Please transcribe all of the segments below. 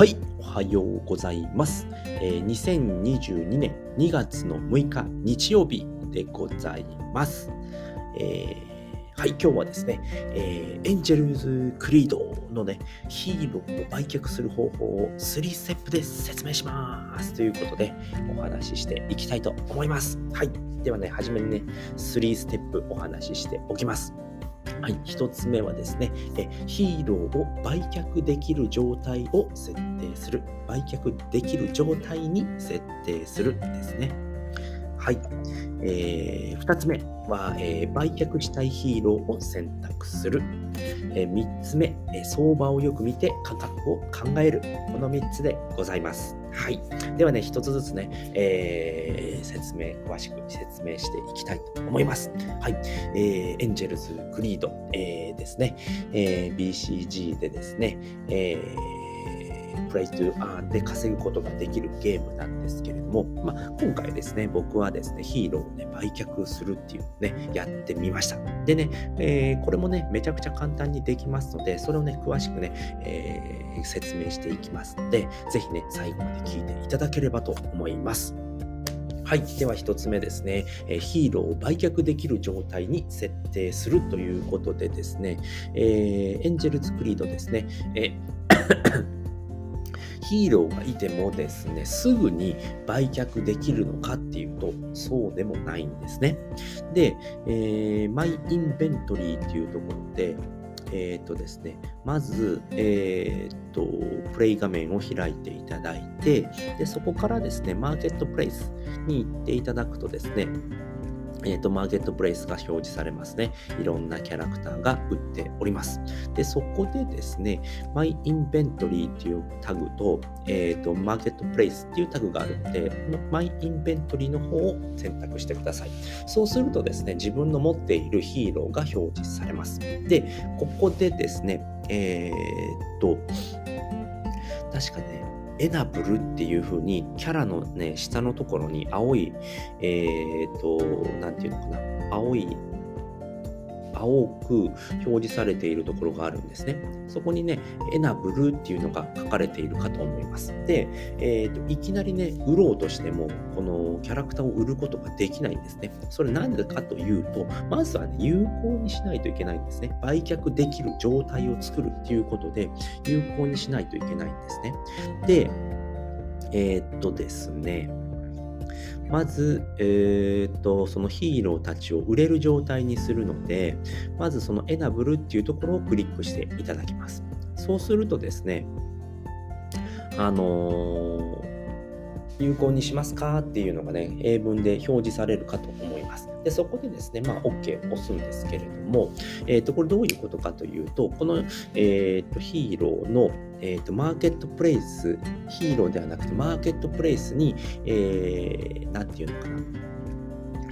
はい、おはようございます。えー2022年2月の6日日曜日でございます。えーはい、今日はですね、えーエンジェルズ・クリードのね、ヒーローを売却する方法を3ステップで説明します。ということで、お話ししていきたいと思います。はい、ではね、はじめにね、3ステップお話ししておきます。はい、一つ目はですね、えヒーローを売却できる状態を設定する。売却できる状態に設定するですね。はい。えー、二つ目は、えー売却したいヒーローを選択する。えー三つ目、え相場をよく見て価格を考える。この三つでございます。はい。ではね、一つずつね、えー説明、詳しく説明していきたいと思います。はい。えーエンジェルズ・クリード、えーですね、えー BCG でですね、えープレイトゥーアーンで稼ぐことができるゲームなんですけれども、まあ、今回ですね、僕はですね、ヒーローをね、売却するっていうのね、やってみました。でね、えーこれもね、めちゃくちゃ簡単にできますので、それをね、詳しくね、えー説明していきますので、ぜひね、最後まで聞いていただければと思います。はい。では一つ目ですね、ヒーローを売却できる状態に設定するということでですね、えーエンジェルズ・クリードですね、えーヒーローがいてもですね、すぐに売却できるのかっていうと、そうでもないんですね。で、えー、マイインベントリーっていうところで、えっ、とですね、まず、えっ、と、プレイ画面を開いていただいて、で、そこからですね、マーケットプレイスに行っていただくとですね、えっ、と、マーケットプレイスが表示されますね。いろんなキャラクターが売っております。で、そこでですね、マイインベントリーっていうタグと、えっ、と、マーケットプレイスっていうタグがあるので、このマイインベントリーの方を選択してください。そうするとですね、自分の持っているヒーローが表示されます。で、ここでですね、えっ、と、確かね、エナブルっていう風にキャラのね、下のところに青い、えっ、と、何て言うのかな、青い、青く表示されているところがあるんですね。そこにね、エナブルーっていうのが書かれているかと思います。で、えーといきなりね、売ろうとしても、このキャラクターを売ることができないんですね。それなんでかというと、まずはね、有効にしないといけないんですね。売却できる状態を作るっていうことで、有効にしないといけないんですね。で、えーっとですね、まず、えーっと、そのヒーローたちを売れる状態にするので、まずそのエナブルっていうところをクリックしていただきます。そうするとですね、あのー有効にしますかっていうのがね、英文で表示されるかと思います。で、そこでですね、まあ、OK を押すんですけれども、えっ、と、これどういうことかというと、この、えっ、と、ヒーローの、えっ、と、マーケットプレイス、ヒーローではなくて、マーケットプレイスに、えー、なんていうのかな、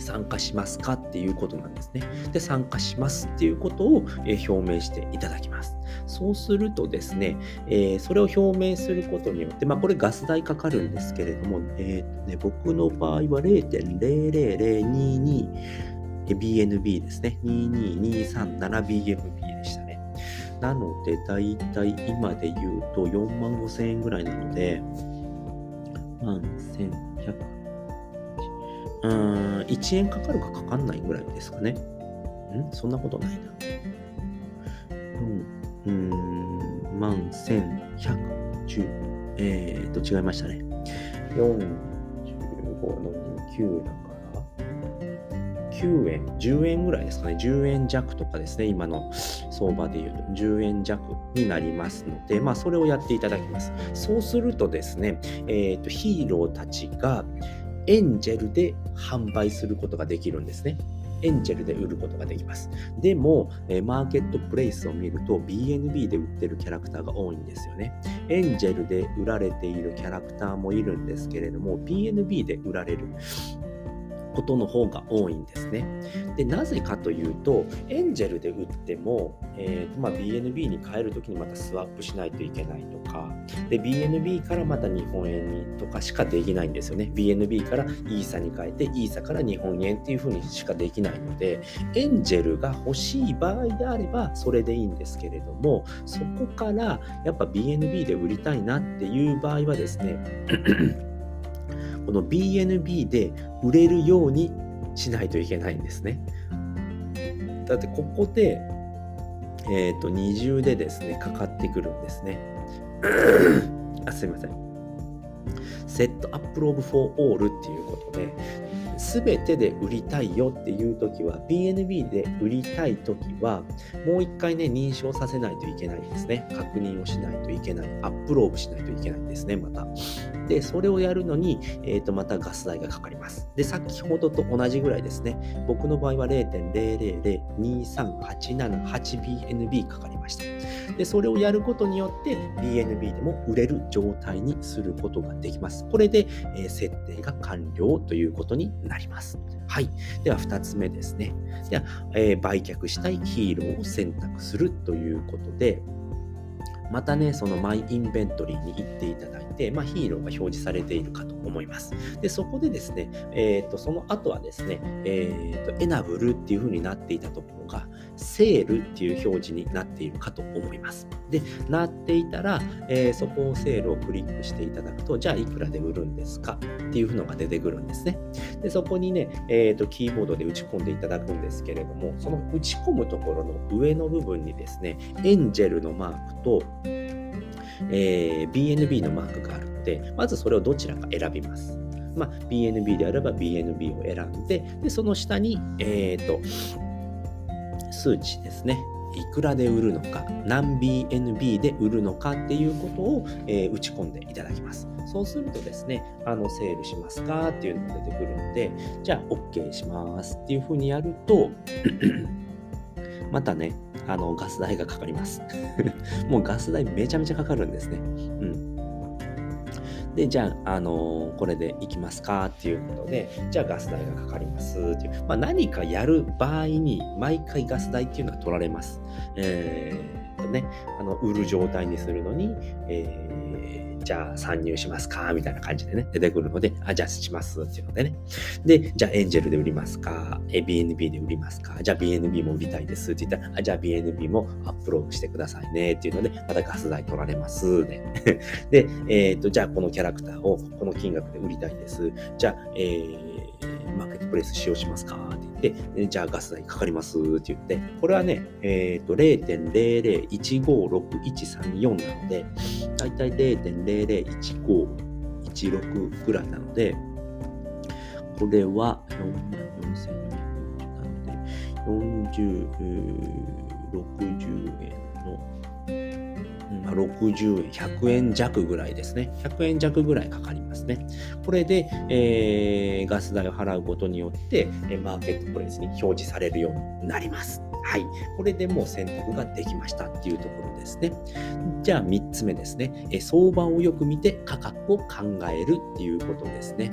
参加しますかっていうことなんですね。で、参加しますっていうことを、えー表明していただきます。そうするとですね、えーそれを表明することによって、まあ、これガス代かかるんですけれども、えーとね、僕の場合は 0.00022BNB ですね。22237BNB でしたね。なので、だいたい今で言うと4万5千円ぐらいなので、万1100うーん、1円かかるかかかんないぐらいですかね。ん？そんなことないな。うん、うーん、万1110。えーと、違いましたね。45の9だから、9円、10円ぐらいですかね。10円弱とかですね。今の相場で言うと10円弱になりますので、まあ、それをやっていただきます。そうするとですね、えーと、ヒーローたちが、エンジェルで販売することができるんですね。エンジェルで売ることができます。でも、えマーケットプレイスを見ると BNB で売ってるキャラクターが多いんですよね。エンジェルで売られているキャラクターもいるんですけれども、BNB で売られることの方が多いんですね。でなぜかというとエンジェルで売っても、えーとまあ、BNB に変える時にまたスワップしないといけないとかで BNB からまた日本円にとかしかできないんですよね。BNB からイーサに変えてイーサから日本円っていう風にしかできないのでエンジェルが欲しい場合であればそれでいいんですけれどもそこからやっぱ BNB で売りたいなっていう場合はですねこの BNB で売れるようにしないといけないんですね。だってここで、えっ、ー、と、二重でですね、かかってくるんですね。あすいません。 Set Approve For All っていうことで、全てで売りたいよっていう時は BNB で売りたい時はもう一回ね認証させないといけないんですね確認をしないといけない approve しないといけないんですねまたでそれをやるのに、えー、とまたガス代がかかりますで先ほどと同じぐらいですね僕の場合は 0.00023878BNB かかりましたでそれをやることによって BNB でも売れる状態にすることができますこれで、えー、設定が完了ということになります。はい。では、2つ目ですね。では、えー、売却したいヒーローを選択するということで、またね、そのマイインベントリーに行っていただいて、まあ、ヒーローが表示されているかと思います。で、そこでですね、えっ、ー、と、その後はですね、えっ、ー、と、エナブルっていう風になっていたところが、セールっていう表示になっているかと思います。で、なっていたら、えー、そこをセールをクリックしていただくと、じゃあいくらで売るんですかっていうのが出てくるんですね。で、そこにね、えっ、ー、と、キーボードで打ち込んでいただくんですけれども、その打ち込むところの上の部分にですね、エンジェルのマークと、えー、BNB のマークがあるので、まずそれをどちらか選びます。まあ、BNB であれば BNB を選んで、で、その下に、えっ、ー、と、数値ですね。いくらで売るのか、何 BNB で売るのかっていうことを、えー、打ち込んでいただきます。そうするとですね、あの、セールしますか？っていうのが出てくるので、じゃあ OK しますっていうふうにやると、またね、あの、ガス代がかかります。もうガス代めちゃめちゃかかるんですね。うん。で、じゃあ、あのー、これでいきますかっていうことで、じゃあガス代がかかりますっていう、まあ、何かやる場合に、毎回ガス代っていうのは取られます。えー、とね、あの、売る状態にするのに、えーじゃあ参入しますか？みたいな感じでね、出てくるので、あ、じゃあしますっていうのでね。で、じゃあエンジェルで売りますか？え ?BNB で売りますか？じゃあ BNB も売りたいですって言ったら、あ、じゃあ BNB もアップロードしてくださいねっていうので、またガス代取られますね。で、えっ、ー、と、じゃあこのキャラクターをこの金額で売りたいです。じゃあ、えーマーケットプレイス使用しますか？って言って、じゃあガス代かかりますって言って、これはね、えっ、ー、と、0.00156134なので、だいたい0.001516ぐらいなので、これは4万4400なので、40、60円の60円、100円弱ぐらいですね。100円弱ぐらいかかりますね。これで、えー、ガス代を払うことによって、マーケットプレイスに表示されるようになります。はい。これでもう選択ができましたっていうところですね。じゃあ3つ目ですね。相場をよく見て価格を考えるっていうことですね。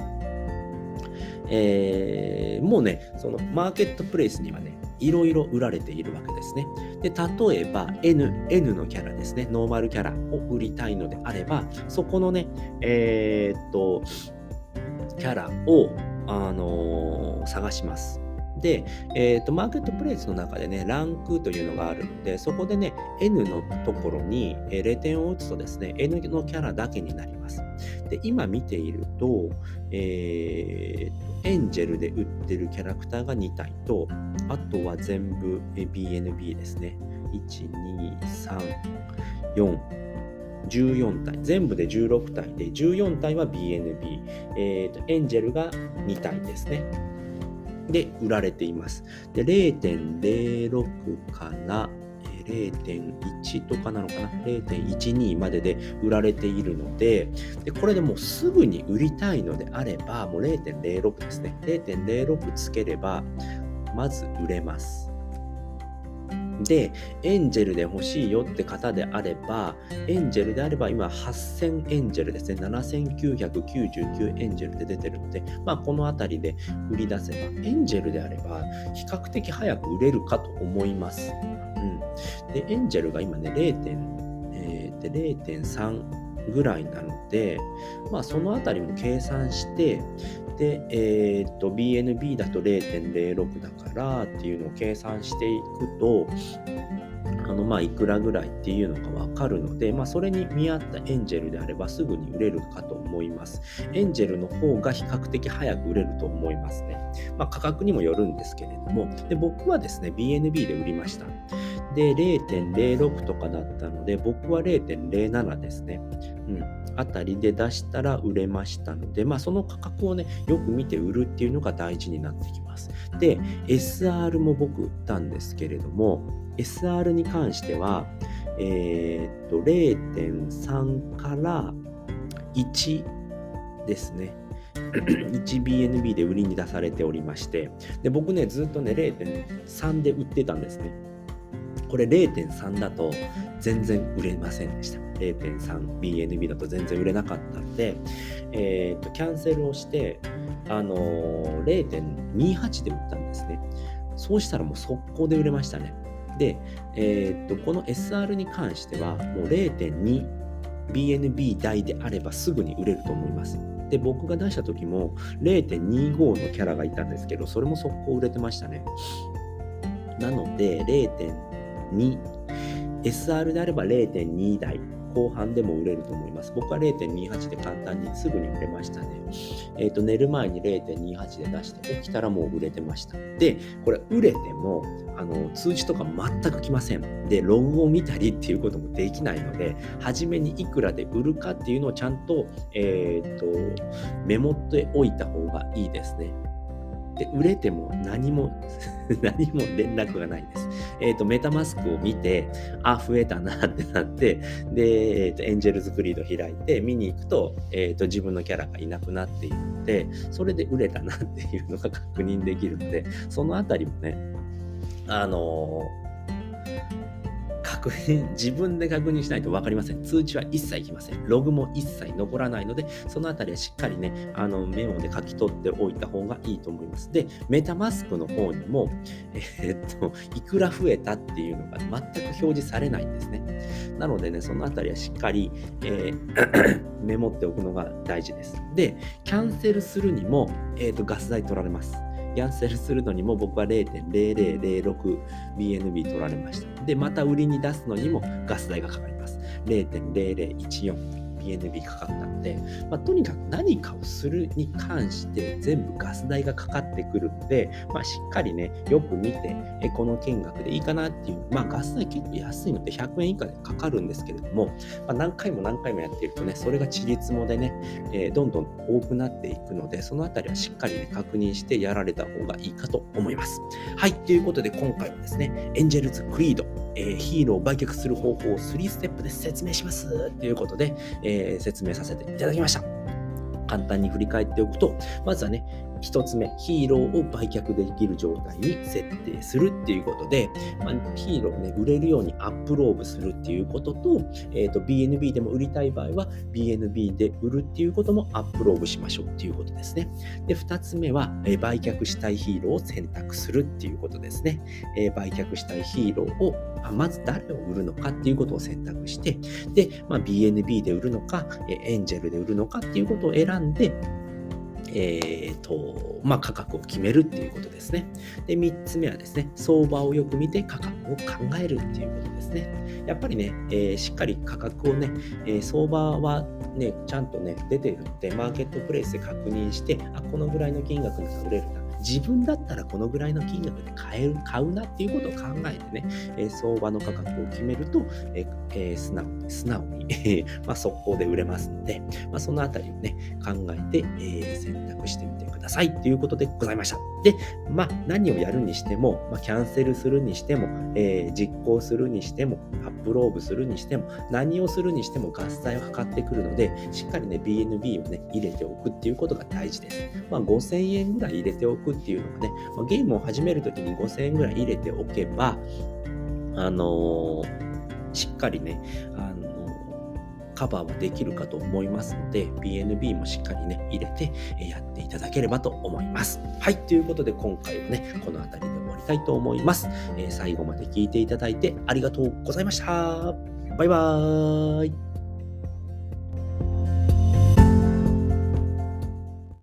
えー、もうね、そのマーケットプレイスにはね、いろいろ売られているわけですね。で、例えば N、N のキャラですね、ノーマルキャラを売りたいのであれば、そこのね、えー、っと、キャラを、あのー、探します。で、えーと、マーケットプレイスの中でね、ランクというのがあるので、そこでね、N のところに0点を打つとですね、N のキャラだけになります。で、今見ていると、えー、エンジェルで売ってるキャラクターが2体と、あとは全部 BNB ですね。1、2、3、4、14体。全部で16体で、14体は BNB。えーと、エンジェルが2体ですね。で売られています。で、0.06から0.1とかなのかな ?0.12 までで売られているのでで、これでもうすぐに売りたいのであれば、もう0.06ですね。0.06つければ、まず売れます。で、エンジェルで欲しいよって方であれば、エンジェルであれば今8000エンジェルですね、7999エンジェルで出てるので、まあこの辺りで売り出せば、エンジェルであれば比較的早く売れるかと思います。うん。で、エンジェルが今ね、0. えー、0.3ぐらいなので、まあその辺りも計算して、で、えー、っと、BNB だと0.06だからっていうのを計算していくと、あのまあいくらぐらいっていうのがわかるので、まあ、それに見合ったエンジェルであればすぐに売れるかと思います。エンジェルの方が比較的早く売れると思いますね。まあ、価格にもよるんですけれども、で僕はですね、BNB で売りました。で、0.06とかだったので、僕は0.07ですね。うん。あたりで出したら売れましたので、まあ、その価格をね、よく見て売るっていうのが大事になってきます。で、SR も僕売ったんですけれども、SR に関しては、えー、っと、0.3から1ですね。1BNB で売りに出されておりまして、で僕ね、ずっとね、0.3で売ってたんですね。これ0.3だと全然売れませんでした。0.3BNB だと全然売れなかったので、えー、とキャンセルをして、あのー、0.28で売ったんですね。そうしたらもう速攻で売れましたね。で、えー、とこの SR に関してはもう 0.2BNB 台であればすぐに売れると思います。で、僕が出した時も0.25のキャラがいたんですけど、それも速攻売れてましたね。なので、0.2、2、SR であれば0.2台後半でも売れると思います。僕は0.28で簡単にすぐに売れましたね。えっ、ー、と、寝る前に0.28で出して起きたらもう売れてました。で、これ売れても、あの、通知とか全く来ません。で、ログを見たりっていうこともできないので、初めにいくらで売るかっていうのをちゃんと、えっ、ー、と、メモっておいた方がいいですね。で、売れても何も 何も連絡がないです。えっ、ー、と、メタマスクを見て、あ、増えたなってなって、で、えっ、ー、と、エンジェルズクリード開いて見に行くと、えっ、ー、と、自分のキャラがいなくなっているので、それで売れたなっていうのが確認できるので、そのあたりもね、あの確認、自分で確認しないと分かりません。通知は一切来ません。ログも一切残らないので、そのあたりはしっかりね、あのメモで書き取っておいた方がいいと思います。で、メタマスクの方にも、えー、っと、いくら増えたっていうのが全く表示されないんですね。なのでね、そのあたりはしっかり、えー、メモっておくのが大事です。で、キャンセルするにも、えー、っと、ガス代取られます。キャンセルするのにも僕は 0.0006BNB 取られました。で、また売りに出すのにもガス代がかかります。0.0014。BNB かかったので、まあ、とにかく何かをするに関して全部ガス代がかかってくるので、まあ、しっかりね、よく見て、えこの金額でいいかなっていう、まあ、ガス代結構安いので100円以下でかかるんですけれども、まあ、何回も何回もやっているとね、それがちりつもでね、えー、どんどん多くなっていくので、そのあたりはしっかりね、確認してやられた方がいいかと思います。はい、ということで今回はですね、エンジェルズ・クリード、えー、ヒーローを売却する方法を3ステップで説明しますということで、えー、説明させていただきました。簡単に振り返っておくと、まずはね、1つ目、ヒーローを売却できる状態に設定するっていうことで、まあ、ヒーローをね、売れるようにアップローブするっていうことと、え、ー、と、BNB でも売りたい場合は、BNB で売るっていうこともアップローブしましょうっていうことですね。で、2つ目は、えー、売却したいヒーローを選択するっていうことですね。えー、売却したいヒーローを、まず誰を売るのかっていうことを選択して、で、まあ、BNB で売るのか、エンジェルで売るのかっていうことを選んで、えーとまあ、価格を決めるっていうことですね。で、3つ目はですね、相場をよく見て価格を考えるっていうことですね。やっぱりね、えー、しっかり価格をね、えー、相場はね、ちゃんとね、出てるので、マーケットプレイスで確認して、あ、このぐらいの金額が売れるな。自分だったらこのぐらいの金額で買える、買うなっていうことを考えてね、え相場の価格を決めると、ええ素直に、素直にまあ、速攻で売れますので、まあ、そのあたりをね、考えて、え選択してみてくださいということでございました。で、まあ、何をやるにしても、まあ、キャンセルするにしても、えー、実行するにしても、アップローブするにしても、何をするにしても合算を測ってくるので、しっかりね、BNB をね、入れておくっていうことが大事です。まあ、5000円ぐらい入れておくっていうのがね、まあ、ゲームを始めるときに5000円ぐらい入れておけば、あのしっかりね、あのカバーはできるかと思いますので、BNB もしっかりね、入れてやっていただければと思います。はい、ということで今回はね、この辺りで終わりたいと思います。えー、最後まで聞いていただいてありがとうございました。バイバーイ。